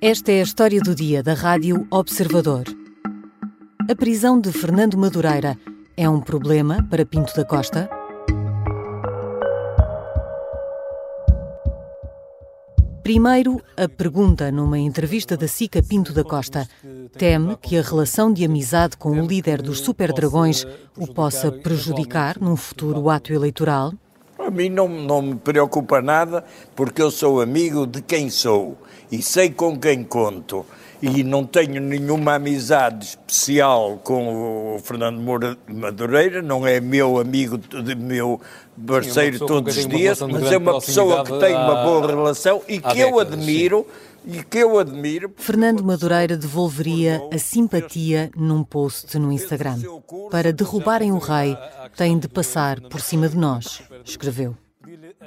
Esta é a história do dia da Rádio Observador. A prisão de Fernando Madureira é um problema para Pinto da Costa? Primeiro, a pergunta numa entrevista da SICA Pinto da Costa. Teme que a relação de amizade com o líder dos Super Dragões o possa prejudicar num futuro ato eleitoral? A mim não, não me preocupa nada, porque eu sou amigo de quem sou e sei com quem conto. E não tenho nenhuma amizade especial com o Fernando Madureira, não é meu amigo, meu parceiro Sim, todos os dias, mas é uma pessoa que tem uma boa relação e que eu admiro. E que eu admiro. Fernando Madureira devolveria a simpatia num post no Instagram. Para derrubarem o rei, têm de passar por cima de nós, escreveu.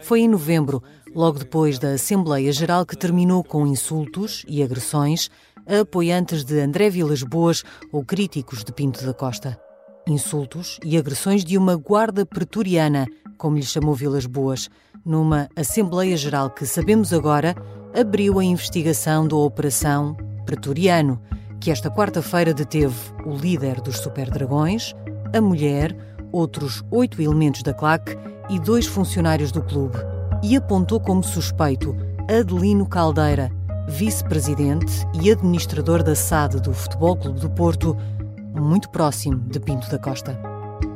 Foi em novembro, logo depois da Assembleia Geral que terminou com insultos e agressões a apoiantes de André Vilas Boas ou críticos de Pinto da Costa. Insultos e agressões de uma guarda pretoriana, como lhe chamou Vilas Boas, numa Assembleia Geral que, sabemos agora, abriu a investigação da Operação Pretoriano, que esta quarta-feira deteve o líder dos Super Dragões, a mulher, outros oito elementos da claque e dois funcionários do clube, e apontou como suspeito Adelino Caldeira, vice-presidente e administrador da SAD do Futebol Clube do Porto, muito próximo de Pinto da Costa.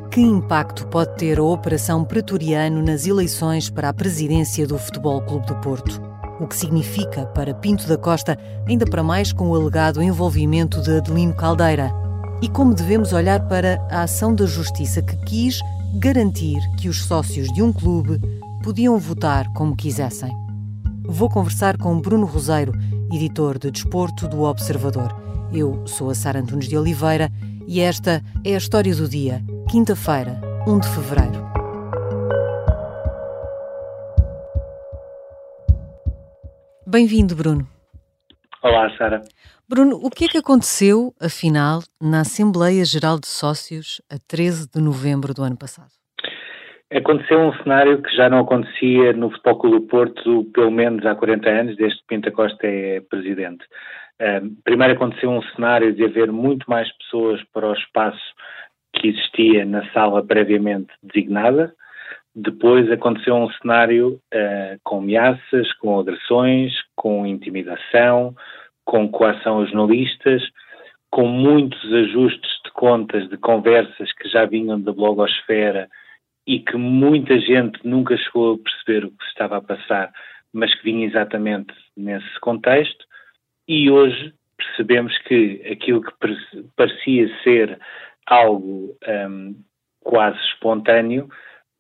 Que impacto pode ter a Operação Pretoriano nas eleições para a presidência do Futebol Clube do Porto? O que significa para Pinto da Costa, ainda para mais com o alegado envolvimento de Adelino Caldeira. E como devemos olhar para a ação da Justiça que quis garantir que os sócios de um clube podiam votar como quisessem. Vou conversar com Bruno Roseiro, editor de Desporto do Observador. Eu sou a Sara Antunes de Oliveira e esta é a história do dia, quinta-feira, 1 de fevereiro. Bem-vindo, Bruno. Olá, Sara. Bruno, o que é que aconteceu, afinal, na Assembleia Geral de Sócios a 13 de novembro do ano passado? Aconteceu um cenário que já não acontecia no Futebol Clube do Porto pelo menos há 40 anos, desde que Pinta Costa é presidente. primeiro aconteceu um cenário de haver muito mais pessoas para o espaço que existia na sala previamente designada, depois aconteceu um cenário uh, com ameaças, com agressões, com intimidação, com coação a jornalistas, com muitos ajustes de contas de conversas que já vinham da blogosfera e que muita gente nunca chegou a perceber o que se estava a passar, mas que vinha exatamente nesse contexto. E hoje percebemos que aquilo que parecia ser algo um, quase espontâneo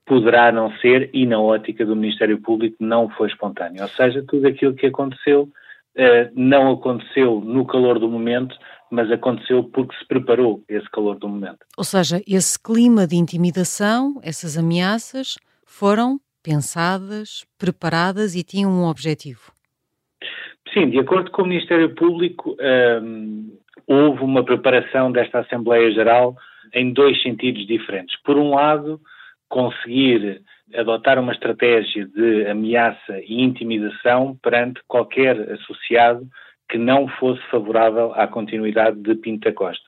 poderá não ser, e na ótica do Ministério Público não foi espontâneo. Ou seja, tudo aquilo que aconteceu eh, não aconteceu no calor do momento, mas aconteceu porque se preparou esse calor do momento. Ou seja, esse clima de intimidação, essas ameaças, foram pensadas, preparadas e tinham um objetivo. Sim, de acordo com o Ministério Público, ehm, houve uma preparação desta Assembleia Geral em dois sentidos diferentes. Por um lado, conseguir adotar uma estratégia de ameaça e intimidação perante qualquer associado que não fosse favorável à continuidade de Pinta Costa.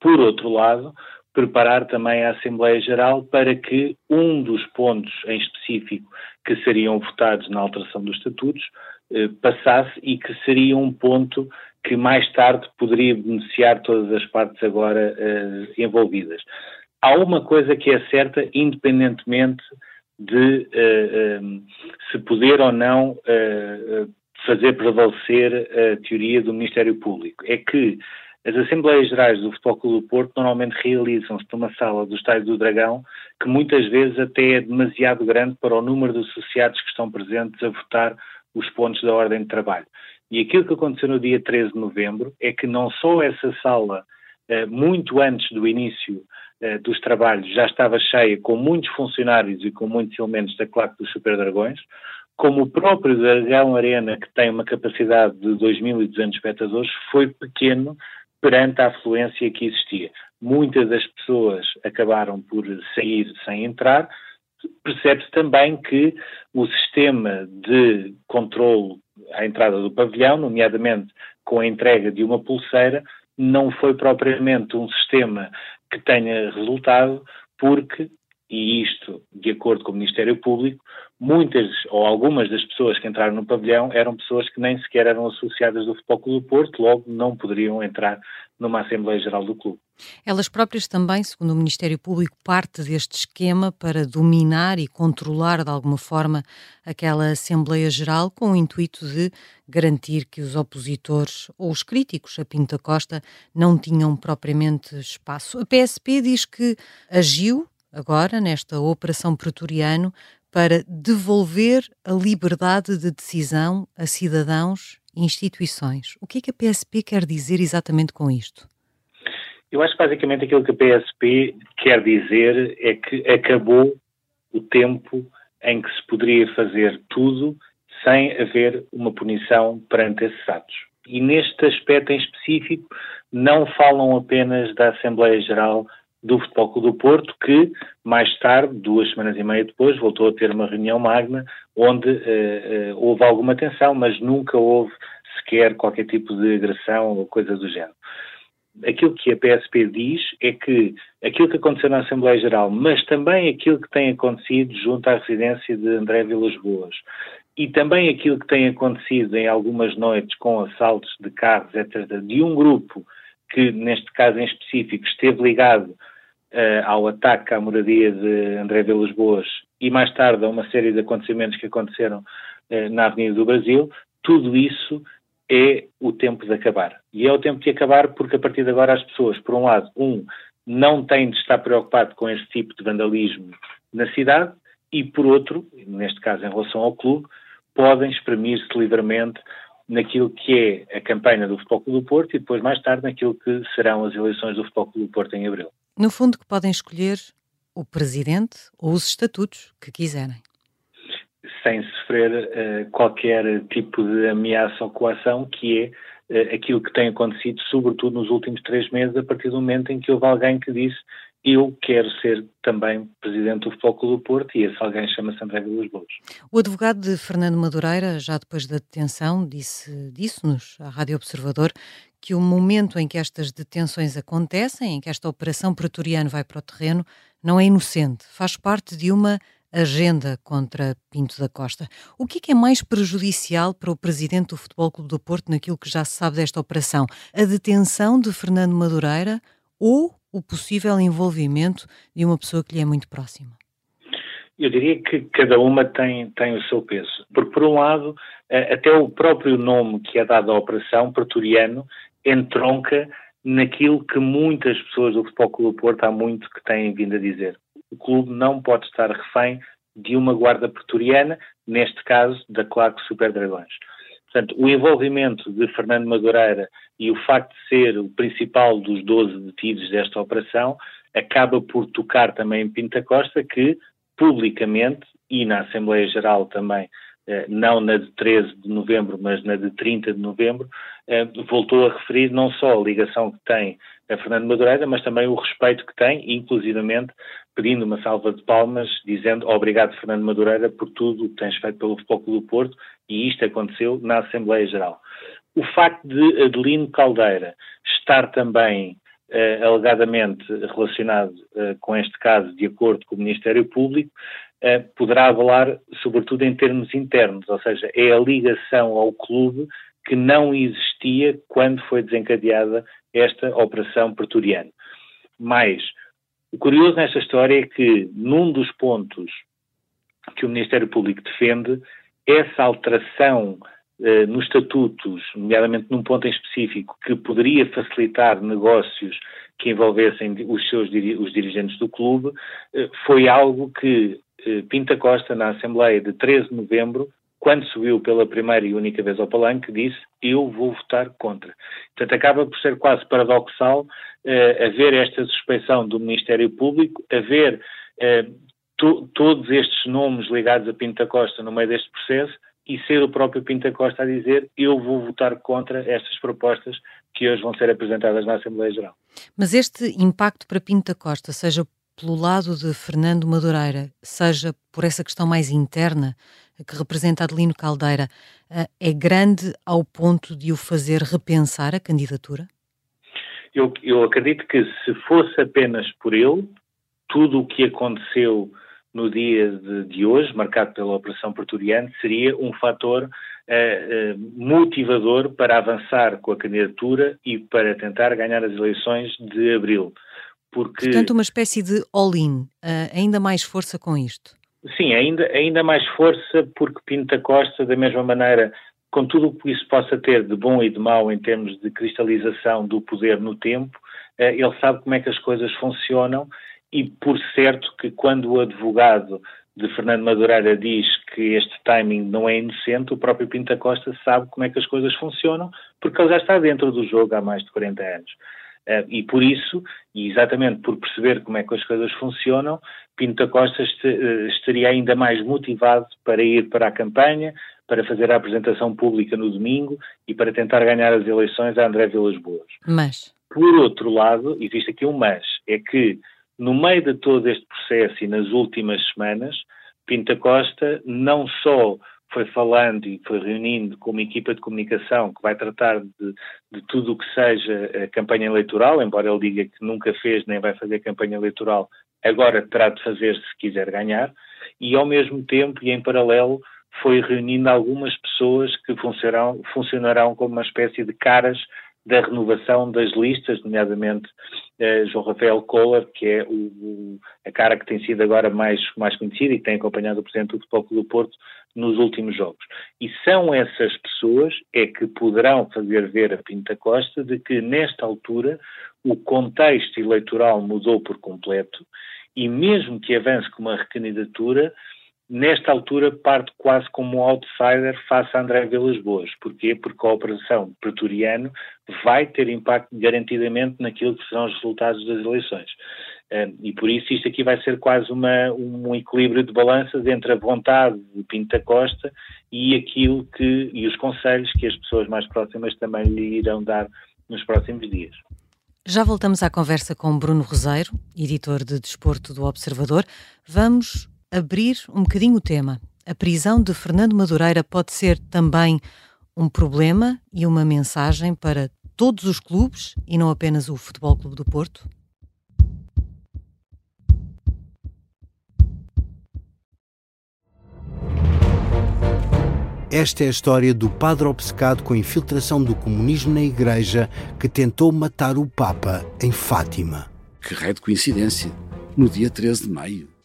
Por outro lado, preparar também a Assembleia Geral para que um dos pontos em específico que seriam votados na alteração dos estatutos eh, passasse e que seria um ponto que mais tarde poderia beneficiar todas as partes agora eh, envolvidas há uma coisa que é certa, independentemente de uh, um, se poder ou não uh, fazer prevalecer a teoria do Ministério Público. É que as Assembleias Gerais do Futebol Clube do Porto normalmente realizam-se numa sala do Estádio do Dragão, que muitas vezes até é demasiado grande para o número de associados que estão presentes a votar os pontos da ordem de trabalho. E aquilo que aconteceu no dia 13 de novembro é que não só essa sala, muito antes do início eh, dos trabalhos já estava cheia, com muitos funcionários e com muitos elementos da claque dos Super Dragões, como o próprio Dragão Arena, que tem uma capacidade de 2.200 espectadores, foi pequeno perante a afluência que existia. Muitas das pessoas acabaram por sair sem entrar. Percebe-se também que o sistema de controle à entrada do pavilhão, nomeadamente com a entrega de uma pulseira, não foi propriamente um sistema que tenha resultado, porque, e isto de acordo com o Ministério Público, muitas ou algumas das pessoas que entraram no pavilhão eram pessoas que nem sequer eram associadas do Futebol Clube do Porto, logo não poderiam entrar numa Assembleia Geral do Clube. Elas próprias também, segundo o Ministério Público, parte deste esquema para dominar e controlar de alguma forma aquela Assembleia Geral com o intuito de garantir que os opositores ou os críticos a Pinta Costa não tinham propriamente espaço. A PSP diz que agiu agora nesta Operação Pretoriano para devolver a liberdade de decisão a cidadãos e instituições. O que é que a PSP quer dizer exatamente com isto? Eu acho que basicamente aquilo que a PSP quer dizer é que acabou o tempo em que se poderia fazer tudo sem haver uma punição perante esses atos. E neste aspecto em específico, não falam apenas da Assembleia Geral do Futebol Clube do Porto, que mais tarde, duas semanas e meia depois, voltou a ter uma reunião magna onde uh, uh, houve alguma tensão, mas nunca houve sequer qualquer tipo de agressão ou coisa do género. Aquilo que a PSP diz é que aquilo que aconteceu na Assembleia Geral, mas também aquilo que tem acontecido junto à residência de André Vilas Boas, e também aquilo que tem acontecido em algumas noites com assaltos de carros, etc., de um grupo que, neste caso em específico, esteve ligado uh, ao ataque à moradia de André Vilas Boas e mais tarde a uma série de acontecimentos que aconteceram uh, na Avenida do Brasil, tudo isso é o tempo de acabar. E é o tempo de acabar porque a partir de agora as pessoas, por um lado, um, não têm de estar preocupado com este tipo de vandalismo na cidade e, por outro, neste caso em relação ao clube, podem exprimir-se livremente naquilo que é a campanha do Futebol Clube do Porto e depois mais tarde naquilo que serão as eleições do Futebol Clube do Porto em abril. No fundo, que podem escolher o presidente ou os estatutos que quiserem. Sem sofrer uh, qualquer tipo de ameaça ou coação, que é uh, aquilo que tem acontecido, sobretudo nos últimos três meses, a partir do momento em que houve alguém que disse eu quero ser também presidente do Futebol Clube do Porto e esse alguém chama-se André Vilas Boas. O advogado de Fernando Madureira, já depois da detenção, disse, disse-nos à Rádio Observador que o momento em que estas detenções acontecem, em que esta operação pretoriano vai para o terreno, não é inocente, faz parte de uma agenda contra Pinto da Costa. O que é, que é mais prejudicial para o presidente do Futebol Clube do Porto naquilo que já se sabe desta operação? A detenção de Fernando Madureira ou o possível envolvimento de uma pessoa que lhe é muito próxima? Eu diria que cada uma tem, tem o seu peso. Porque, por um lado, eh, até o próprio nome que é dado à operação, pretoriano, entronca naquilo que muitas pessoas do Futebol Clube do Porto há muito que têm vindo a dizer. O clube não pode estar refém de uma guarda pretoriana, neste caso da claque Super Dragões. Portanto, o envolvimento de Fernando Madureira e o facto de ser o principal dos 12 detidos desta operação acaba por tocar também em Pinta Costa, que publicamente e na Assembleia Geral também, eh, não na de 13 de novembro, mas na de 30 de novembro, voltou a referir não só a ligação que tem a Fernando Madureira, mas também o respeito que tem, inclusivamente pedindo uma salva de palmas, dizendo obrigado Fernando Madureira por tudo o que tens feito pelo Futebol do Porto, e isto aconteceu na Assembleia Geral. O facto de Adelino Caldeira estar também uh, alegadamente relacionado uh, com este caso, de acordo com o Ministério Público, uh, poderá avalar, sobretudo em termos internos, ou seja, é a ligação ao clube que não existia quando foi desencadeada esta operação pretoriana. Mas o curioso nesta história é que, num dos pontos que o Ministério Público defende, essa alteração eh, nos estatutos, nomeadamente num ponto em específico, que poderia facilitar negócios que envolvessem os seus os dirigentes do clube, eh, foi algo que eh, Pinta Costa, na Assembleia de 13 de novembro, quando subiu pela primeira e única vez ao palanque, disse eu vou votar contra. Portanto, acaba por ser quase paradoxal haver esta suspeição do Ministério Público, haver to, todos estes nomes ligados a Pinta Costa no meio deste processo e ser o próprio Pinta Costa a dizer eu vou votar contra estas propostas que hoje vão ser apresentadas na Assembleia Geral. Mas este impacto para Pinta Costa, seja pelo lado de Fernando Madureira, seja por essa questão mais interna, que representa Adelino Caldeira, uh, é grande ao ponto de o fazer repensar a candidatura? Eu, eu acredito que se fosse apenas por ele, tudo o que aconteceu no dia de, de, hoje, marcado pela Operação Pretoriano, seria um fator uh, uh, motivador para avançar com a candidatura e para tentar ganhar as eleições de abril. Porque... Portanto, uma espécie de all-in, uh, ainda mais força com isto. Sim, ainda, ainda mais força porque Pinta Costa, da mesma maneira, com tudo o que isso possa ter de bom e de mau em termos de cristalização do poder no tempo, ele sabe como é que as coisas funcionam e por certo que quando o advogado de Fernando Madureira diz que este timing não é inocente, o próprio Pinta Costa sabe como é que as coisas funcionam, porque ele já está dentro do jogo há mais de 40 anos. Uh, e por isso, e exatamente por perceber como é que as coisas funcionam, Pinta Costa uh, estaria ainda mais motivado para ir para a campanha, para fazer a apresentação pública no domingo e para tentar ganhar as eleições a André Vilas Boas. Mas? Por outro lado, existe aqui um mas, é que no meio de todo este processo e nas últimas semanas, Pinta Costa não só foi falando e foi reunindo com uma equipa de comunicação que vai tratar de, de tudo o que seja a campanha eleitoral, embora ele diga que nunca fez nem vai fazer campanha eleitoral, agora terá de fazer se quiser ganhar, e ao mesmo tempo e em paralelo foi reunindo algumas pessoas que funcionarão, funcionarão como uma espécie de caras da renovação das listas, nomeadamente eh, João Rafael Kohler, que é o, o, a cara que tem sido agora mais, mais conhecida e que tem acompanhado o Presidente do Futebol Clube do Porto nos últimos jogos. E são essas pessoas é que poderão fazer ver a Pinta Costa de que, nesta altura, o contexto eleitoral mudou por completo e mesmo que avance com uma recandidatura, nesta altura parte quase como um outsider face a André Vilas Boas. Porquê? Porque a operação pretoriano vai ter impacto garantidamente naquilo que serão os resultados das eleições. e por isso isto aqui vai ser quase uma, um equilíbrio de balanças entre a vontade de Pinta Costa e aquilo que, e os conselhos que as pessoas mais próximas também lhe irão dar nos próximos dias. Já voltamos à conversa com Bruno Roseiro, editor de Desporto do Observador. Vamos abrir um bocadinho o tema. A prisão de Fernando Madureira pode ser também um problema e uma mensagem para todos os clubes e não apenas o Futebol Clube do Porto? Esta é a história do padre obcecado com a infiltração do comunismo na Igreja que tentou matar o Papa em Fátima. Que raio de coincidência! No dia 13 de maio.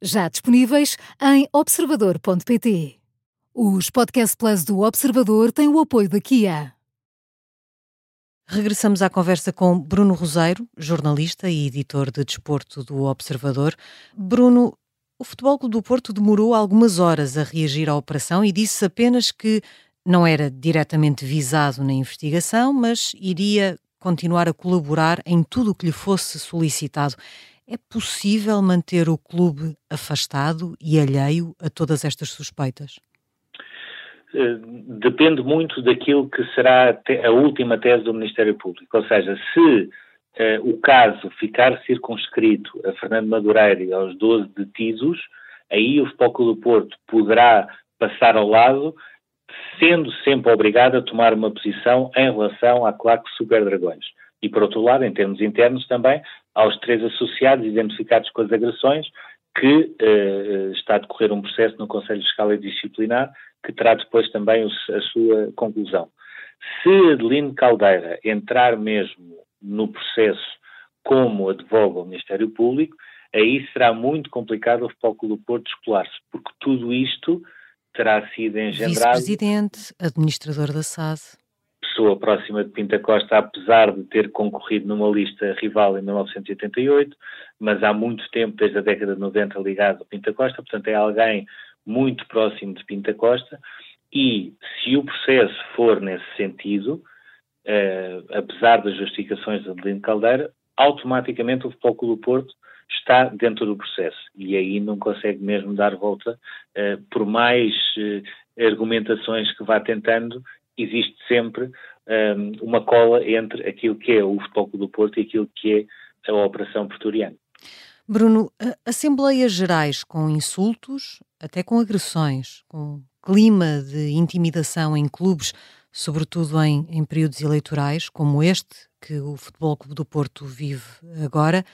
já disponíveis em observador.pt. Os Podcast Plus do Observador têm o apoio da Kia. Regressamos à conversa com Bruno Roseiro, jornalista e editor de desporto do Observador. Bruno, o Futebol Clube do Porto demorou algumas horas a reagir à operação e disse apenas que não era diretamente visado na investigação, mas iria continuar a colaborar em tudo o que lhe fosse solicitado. É possível manter o clube afastado e alheio a todas estas suspeitas? Eh, depende muito daquilo que será a última tese do Ministério Público. Ou seja, se eh, o caso ficar circunscrito a Fernando Madureira e aos 12 detidos, aí o Futebol do Porto poderá passar ao lado, sendo sempre obrigado a tomar uma posição em relação à claque Super Dragões. E, por outro lado, em termos internos também, aos três associados identificados com as agressões, que uh, está a decorrer um processo no Conselho Fiscal e Disciplinar, que terá depois também a sua conclusão. Se Adelino Caldeira entrar mesmo no processo como advoga o Ministério Público, aí será muito complicado o Futebol do Porto escolar-se, porque tudo isto terá sido engendrado... Vice-presidente, administrador da SAD pessoa próxima de Pinta Costa, apesar de ter concorrido numa lista rival em 1988, mas há muito tempo, desde a década de 90, ligado a Pinta Costa, portanto é alguém muito próximo de Pinta Costa, e se o processo for nesse sentido, uh, apesar das justificações de Adelino Caldeira, automaticamente o Futebol Clube do Porto está dentro do processo e aí não consegue mesmo dar volta, uh, por mais uh, argumentações que vá tentando, existe sempre um, uma cola entre aquilo que é o Futebol Clube do Porto e aquilo que é a Operação Pretoriana. Bruno, Assembleias Gerais com insultos, até com agressões, com clima de intimidação em clubes, sobretudo em, em períodos eleitorais, como este que o Futebol Clube do Porto vive agora,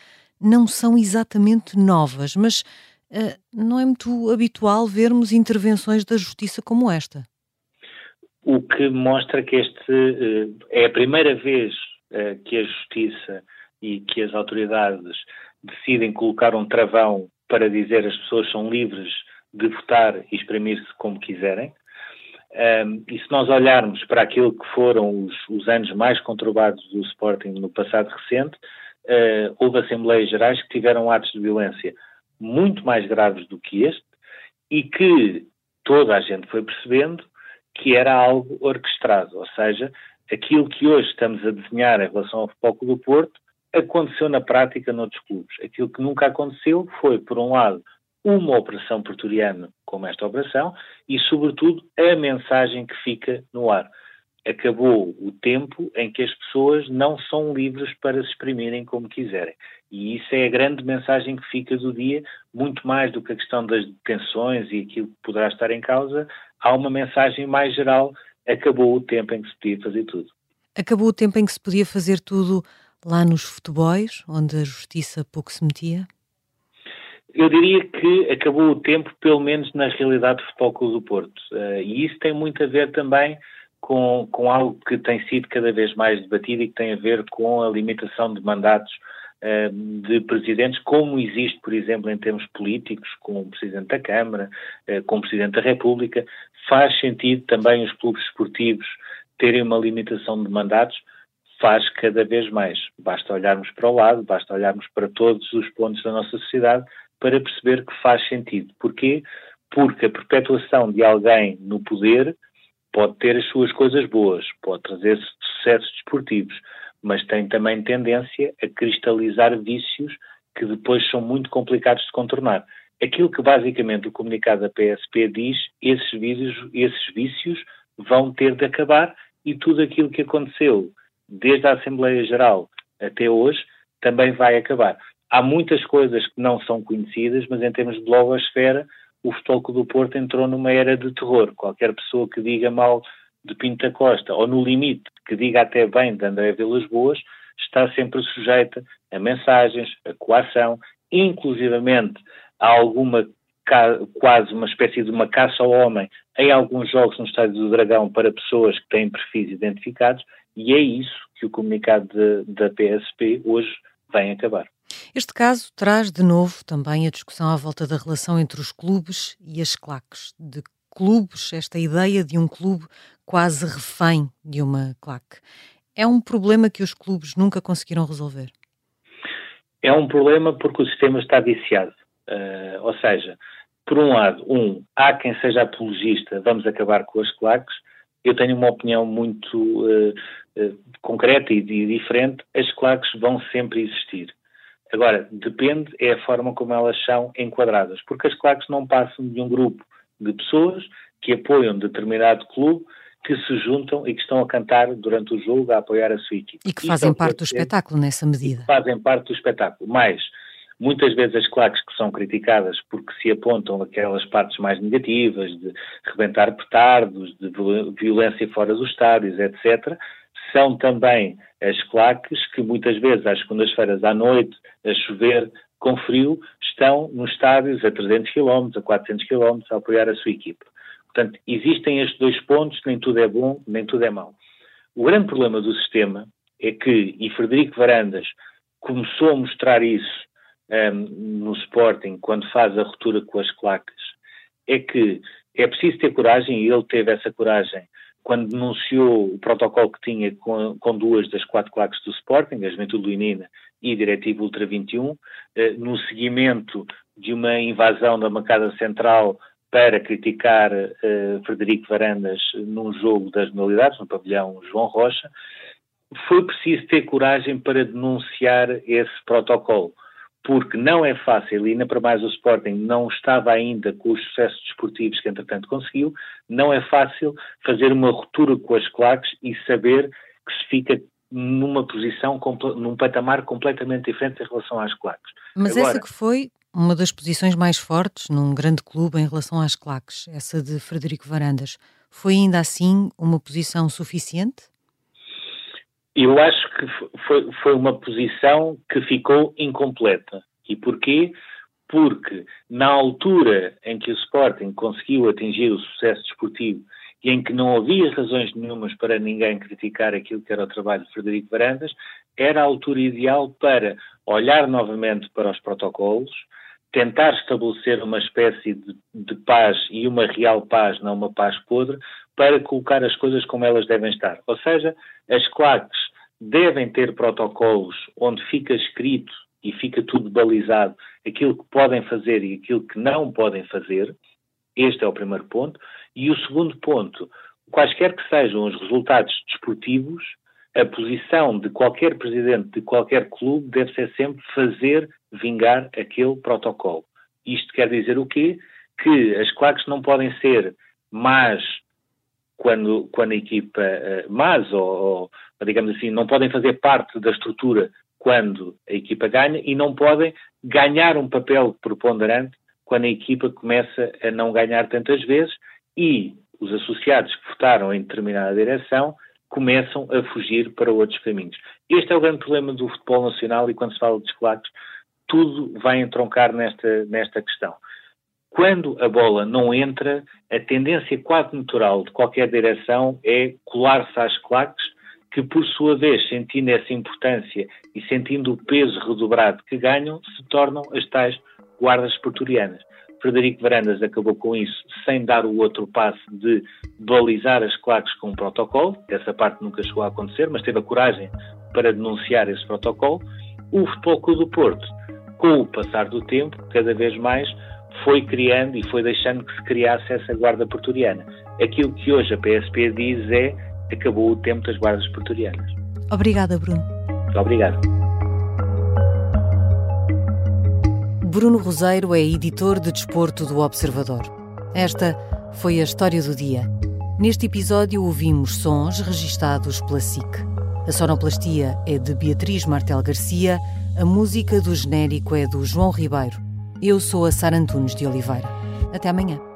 não são exatamente novas, mas uh, não é muito habitual vermos intervenções da justiça como esta. O que mostra que este uh, é a primeira vez uh, que a justiça e que as autoridades decidem colocar um travão para dizer as pessoas são livres de votar e exprimir-se como quiserem. Um, e se nós olharmos para aquilo que foram os, os, anos mais conturbados do Sporting no passado recente, uh, houve Assembleias Gerais que tiveram atos de violência muito mais graves do que este e que toda a gente foi percebendo que era algo orquestrado, ou seja, aquilo que hoje estamos a desenhar em relação ao Futebol do Porto aconteceu na prática noutros clubes. Aquilo que nunca aconteceu foi, por um lado, uma operação pretoriana como esta operação e, sobretudo, a mensagem que fica no ar. Acabou o tempo em que as pessoas não são livres para se exprimirem como quiserem. E isso é a grande mensagem que fica do dia, muito mais do que a questão das detenções e aquilo que poderá estar em causa, há uma mensagem mais geral: acabou o tempo em que se podia fazer tudo. Acabou o tempo em que se podia fazer tudo lá nos futebols, onde a justiça pouco se metia? Eu diria que acabou o tempo, pelo menos na realidade do Futebol Clube do Porto. Uh, e isso tem muito a ver também com, com algo que tem sido cada vez mais debatido e que tem a ver com a limitação de mandatos uh, de presidentes, como existe, por exemplo, em termos políticos, com o Presidente da Câmara, uh, com o Presidente da República. Faz sentido também os clubes esportivos terem uma limitação de mandatos, faz cada vez mais. Basta olharmos para o lado, basta olharmos para todos os pontos da nossa sociedade para perceber que faz sentido. Porquê? Porque a perpetuação de alguém no poder pode ter as suas coisas boas, pode trazer sucessos desportivos, mas tem também tendência a cristalizar vícios que depois são muito complicados de contornar. Aquilo que basicamente o comunicado da PSP diz, esses vícios, esses vícios vão ter de acabar e tudo aquilo que aconteceu desde a Assembleia Geral até hoje também vai acabar. Há muitas coisas que não são conhecidas, mas em termos de logosfera, o Futebol do Porto entrou numa era de terror. Qualquer pessoa que diga mal de Pinta Costa, ou no limite, que diga até bem de André Vilas Boas, está sempre sujeita a mensagens, a coação, inclusivamente a alguma quase uma espécie de uma caça ao homem em alguns jogos no Estádio do Dragão para pessoas que têm perfis identificados, e é isso que o comunicado da PSP hoje vem acabar. Este caso traz de novo também a discussão à volta da relação entre os clubes e as claques. De clubes, esta ideia de um clube quase refém de uma claque. É um problema que os clubes nunca conseguiram resolver? É um problema porque o sistema está viciado. Uh, ou seja, por um lado, um, há quem seja apologista, vamos acabar com as claques. Eu tenho uma opinião muito uh, uh, concreta e, e diferente. As claques vão sempre existir. Agora, depende, é a forma como elas são enquadradas, porque as claques não passam de um grupo de pessoas que apoiam determinado clube, que se juntam e que estão a cantar durante o jogo, a apoiar a sua equipe. E que fazem Isso parte do espetáculo nessa medida. Fazem parte do espetáculo, mas muitas vezes as claques que são criticadas porque se apontam aquelas partes mais negativas, de rebentar petardos, de violência fora dos estádios, etc., são também as claques que muitas vezes às segundas-feiras à noite, a chover, com frio, estão nos estádios a 300 km, a 400 km a apoiar a sua equipe. Portanto, existem estes dois pontos, nem tudo é bom, nem tudo é mau. O grande problema do sistema é que, e Frederico Varandas começou a mostrar isso um, no Sporting, quando faz a ruptura com as claques, é que é preciso ter coragem, e ele teve essa coragem quando denunciou o protocolo que tinha com, com duas das quatro claques do Sporting, a Juventude Leonina e a Diretiva Ultra 21, eh, no seguimento de uma invasão da bancada central para criticar uh, Frederico Varandas num jogo das modalidades, no pavilhão João Rocha, foi preciso ter coragem para denunciar esse protocolo, porque não é fácil, e ainda para mais o Sporting não estava ainda com os sucessos desportivos que entretanto conseguiu, não é fácil fazer uma ruptura com as claques e saber que se fica numa posição, num patamar completamente diferente em relação às claques. Mas Agora, essa que foi uma das posições mais fortes num grande clube em relação às claques, essa de Frederico Varandas, foi ainda assim uma posição suficiente? Eu acho que foi, foi uma posição que ficou incompleta. E porquê? Porque na altura em que o Sporting conseguiu atingir o sucesso desportivo e em que não havia razões nenhumas para ninguém criticar aquilo que era o trabalho de Frederico Varandas, era a altura ideal para olhar novamente para os protocolos, tentar estabelecer uma espécie de, de, paz e uma real paz, não uma paz podre, para colocar as coisas como elas devem estar. Ou seja, as claques devem ter protocolos onde fica escrito e fica tudo balizado aquilo que podem fazer e aquilo que não podem fazer. Este é o primeiro ponto. E o segundo ponto, quaisquer que sejam os resultados desportivos, a posição de qualquer presidente de qualquer clube deve ser sempre fazer vingar aquele protocolo. Isto quer dizer o quê? Que as claques não podem ser más quando, quando a equipa uh, más, ou, ou, digamos assim, não podem fazer parte da estrutura quando a equipa ganha e não podem ganhar um papel preponderante quando a equipa começa a não ganhar tantas vezes e os associados que votaram em determinada direção começam a fugir para outros caminhos. Este é o grande problema do futebol nacional e quando se fala de escolatos, tudo vai entroncar nesta, nesta questão. Quando a bola não entra, a tendência quase natural de qualquer direção é colar-se às claques, que por sua vez, sentindo essa importância e sentindo o peso redobrado que ganham, se tornam as tais guardas pretorianas. Frederico Varandas acabou com isso sem dar o outro passo de balizar as claques com um protocolo. Essa parte nunca chegou a acontecer, mas teve a coragem para denunciar esse protocolo. O Futebol Clube do Porto, com o passar do tempo, cada vez mais foi criando e foi deixando que se criasse essa guarda pretoriana. Aquilo que hoje a PSP diz é acabou o tempo das guardas pretorianas. Obrigada, Bruno. Obrigado. Bruno Roseiro é editor de desporto do Observador. Esta foi a história do dia. Neste episódio ouvimos sons registados pela SIC. A sonoplastia é de Beatriz Martel Garcia, a música do genérico é do João Ribeiro. Eu sou a Sara Antunes de Oliveira. Até amanhã.